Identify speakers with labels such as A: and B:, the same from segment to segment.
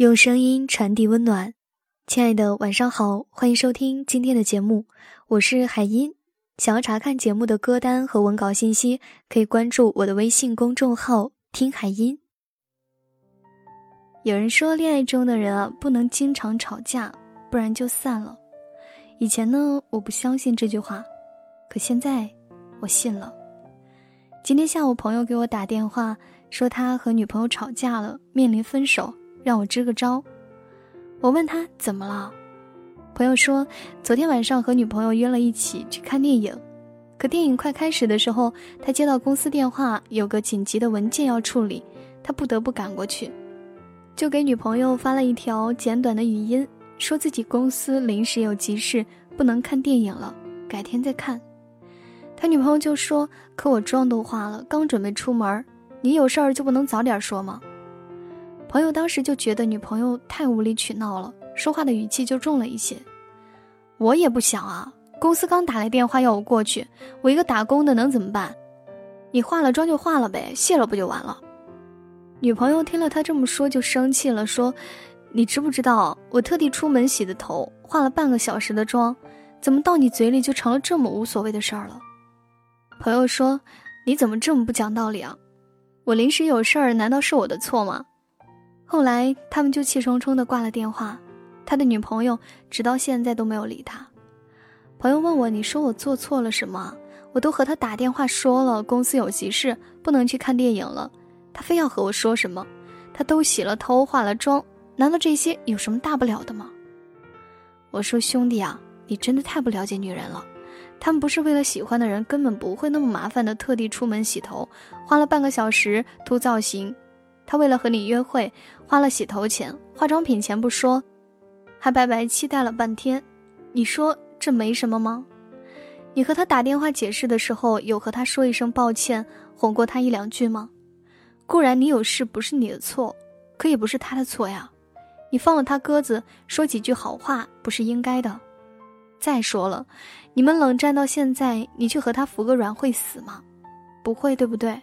A: 用声音传递温暖，亲爱的，晚上好，欢迎收听今天的节目，我是海音。想要查看节目的歌单和文稿信息，可以关注我的微信公众号“听海音”。有人说，恋爱中的人啊，不能经常吵架，不然就散了。以前呢，我不相信这句话，可现在我信了。今天下午，朋友给我打电话，说他和女朋友吵架了，面临分手。让我支个招，我问他怎么了，朋友说昨天晚上和女朋友约了一起去看电影，可电影快开始的时候，他接到公司电话，有个紧急的文件要处理，他不得不赶过去，就给女朋友发了一条简短的语音，说自己公司临时有急事，不能看电影了，改天再看。他女朋友就说：“可我妆都化了，刚准备出门，你有事儿就不能早点说吗？”朋友当时就觉得女朋友太无理取闹了，说话的语气就重了一些。我也不想啊，公司刚打来电话要我过去，我一个打工的能怎么办？你化了妆就化了呗，卸了不就完了？女朋友听了他这么说就生气了，说：“你知不知道我特地出门洗的头，化了半个小时的妆，怎么到你嘴里就成了这么无所谓的事儿了？”朋友说：“你怎么这么不讲道理啊？我临时有事儿，难道是我的错吗？”后来他们就气冲冲的挂了电话，他的女朋友直到现在都没有理他。朋友问我：“你说我做错了什么？我都和他打电话说了，公司有急事，不能去看电影了。他非要和我说什么？他都洗了头、化了妆，难道这些有什么大不了的吗？”我说：“兄弟啊，你真的太不了解女人了。他们不是为了喜欢的人，根本不会那么麻烦的特地出门洗头，花了半个小时涂造型。”他为了和你约会，花了洗头钱、化妆品钱不说，还白白期待了半天。你说这没什么吗？你和他打电话解释的时候，有和他说一声抱歉，哄过他一两句吗？固然你有事不是你的错，可也不是他的错呀。你放了他鸽子，说几句好话不是应该的。再说了，你们冷战到现在，你去和他服个软会死吗？不会，对不对？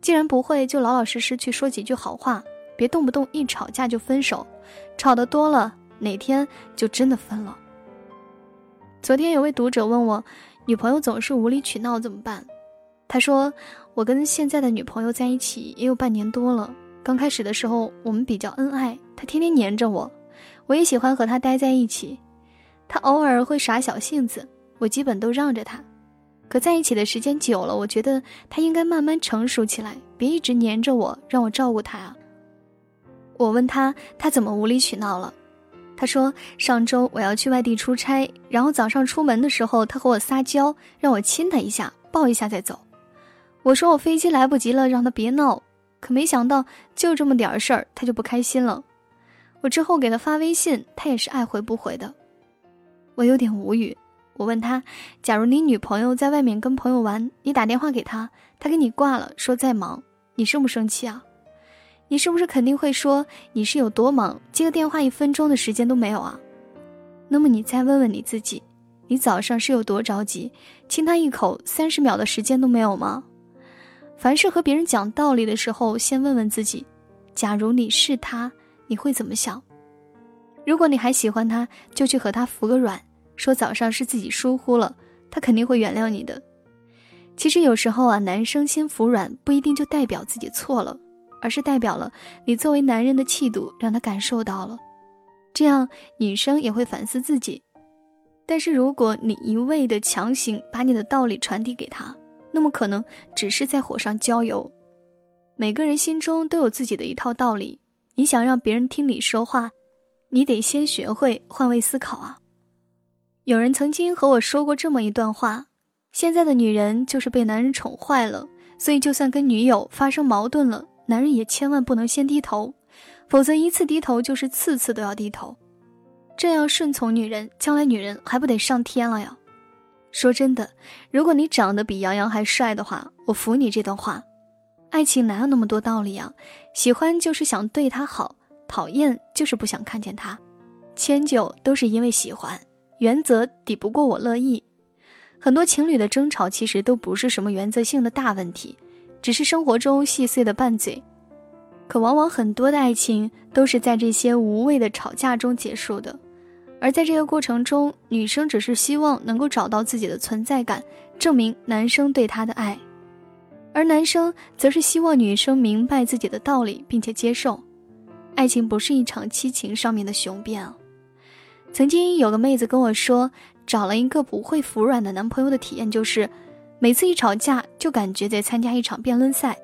A: 既然不会，就老老实实去说几句好话，别动不动一吵架就分手，吵得多了，哪天就真的分了。昨天有位读者问我，女朋友总是无理取闹怎么办？他说，我跟现在的女朋友在一起也有半年多了，刚开始的时候我们比较恩爱，她天天黏着我，我也喜欢和她待在一起，她偶尔会耍小性子，我基本都让着她。可在一起的时间久了，我觉得他应该慢慢成熟起来，别一直黏着我，让我照顾他啊。我问他，他怎么无理取闹了？他说上周我要去外地出差，然后早上出门的时候，他和我撒娇，让我亲他一下，抱一下再走。我说我飞机来不及了，让他别闹。可没想到就这么点事儿，他就不开心了。我之后给他发微信，他也是爱回不回的。我有点无语。我问他：“假如你女朋友在外面跟朋友玩，你打电话给她，她给你挂了，说在忙，你生不生气啊？你是不是肯定会说你是有多忙，接个电话一分钟的时间都没有啊？那么你再问问你自己，你早上是有多着急，亲她一口三十秒的时间都没有吗？凡是和别人讲道理的时候，先问问自己：假如你是他，你会怎么想？如果你还喜欢他，就去和他服个软。”说早上是自己疏忽了，他肯定会原谅你的。其实有时候啊，男生先服软不一定就代表自己错了，而是代表了你作为男人的气度让他感受到了，这样女生也会反思自己。但是如果你一味的强行把你的道理传递给他，那么可能只是在火上浇油。每个人心中都有自己的一套道理，你想让别人听你说话，你得先学会换位思考啊。有人曾经和我说过这么一段话：现在的女人就是被男人宠坏了，所以就算跟女友发生矛盾了，男人也千万不能先低头，否则一次低头就是次次都要低头。这样顺从女人，将来女人还不得上天了呀？说真的，如果你长得比杨洋还帅的话，我服你这段话。爱情哪有那么多道理啊？喜欢就是想对他好，讨厌就是不想看见他，迁就都是因为喜欢。原则抵不过我乐意，很多情侣的争吵其实都不是什么原则性的大问题，只是生活中细碎的拌嘴。可往往很多的爱情都是在这些无谓的吵架中结束的。而在这个过程中，女生只是希望能够找到自己的存在感，证明男生对她的爱，而男生则是希望女生明白自己的道理，并且接受。爱情不是一场七情上面的雄辩啊。曾经有个妹子跟我说，找了一个不会服软的男朋友的体验就是，每次一吵架就感觉在参加一场辩论赛，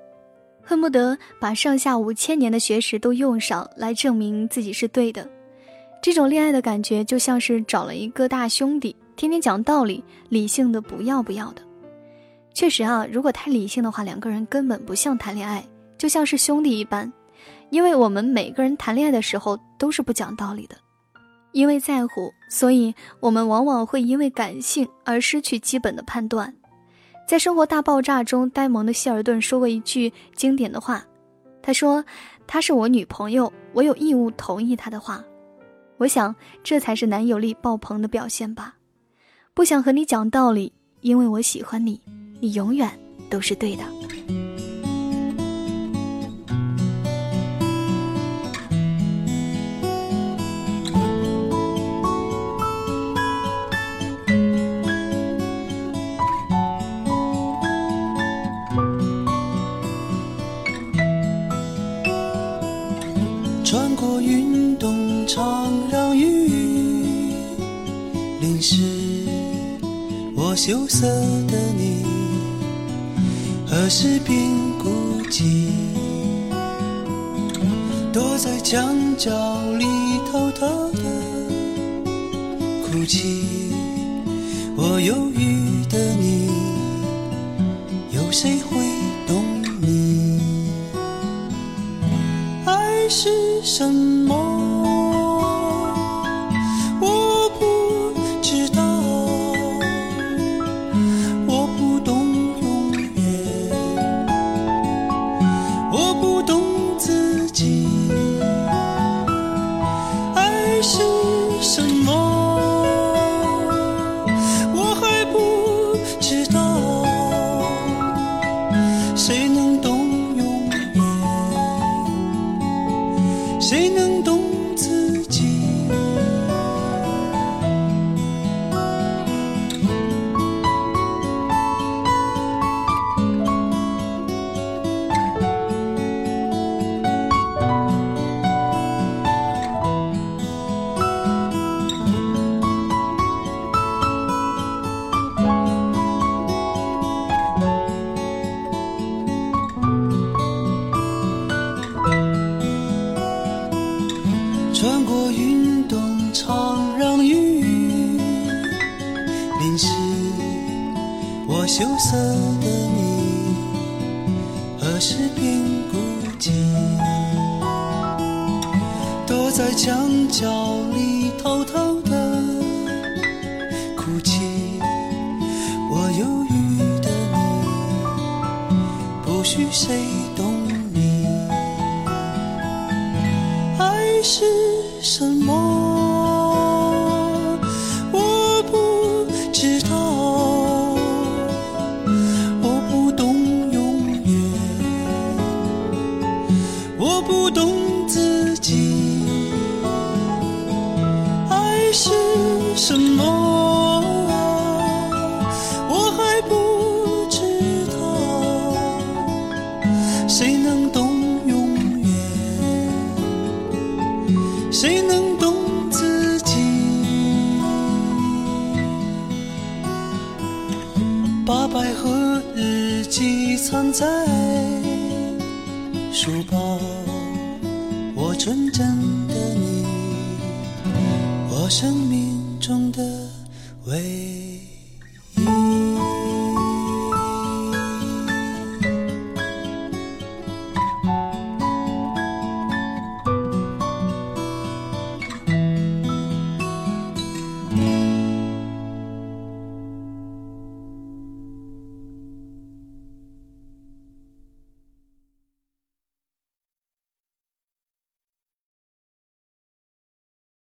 A: 恨不得把上下五千年的学识都用上来证明自己是对的。这种恋爱的感觉就像是找了一个大兄弟，天天讲道理，理性的不要不要的。确实啊，如果太理性的话，两个人根本不像谈恋爱，就像是兄弟一般。因为我们每个人谈恋爱的时候都是不讲道理的，因为在乎，所以我们往往会因为感性而失去基本的判断。在《生活大爆炸》中，呆萌的希尔顿说过一句经典的话，他说：“她是我女朋友，我有义务同意她的话。”我想，这才是男友力爆棚的表现吧。不想和你讲道理，因为我喜欢你，你永远都是对的。
B: 过运动场，让雨淋湿我羞涩的你。何时变孤寂？躲在墙角里偷偷的哭泣。我忧郁的你，有谁会懂你？爱是什么？羞涩的你，何时变孤寂？躲在墙角里偷偷的哭泣。我忧郁的你，不许谁懂你。爱是什么？在书包，我纯真的你，我生命中的唯一。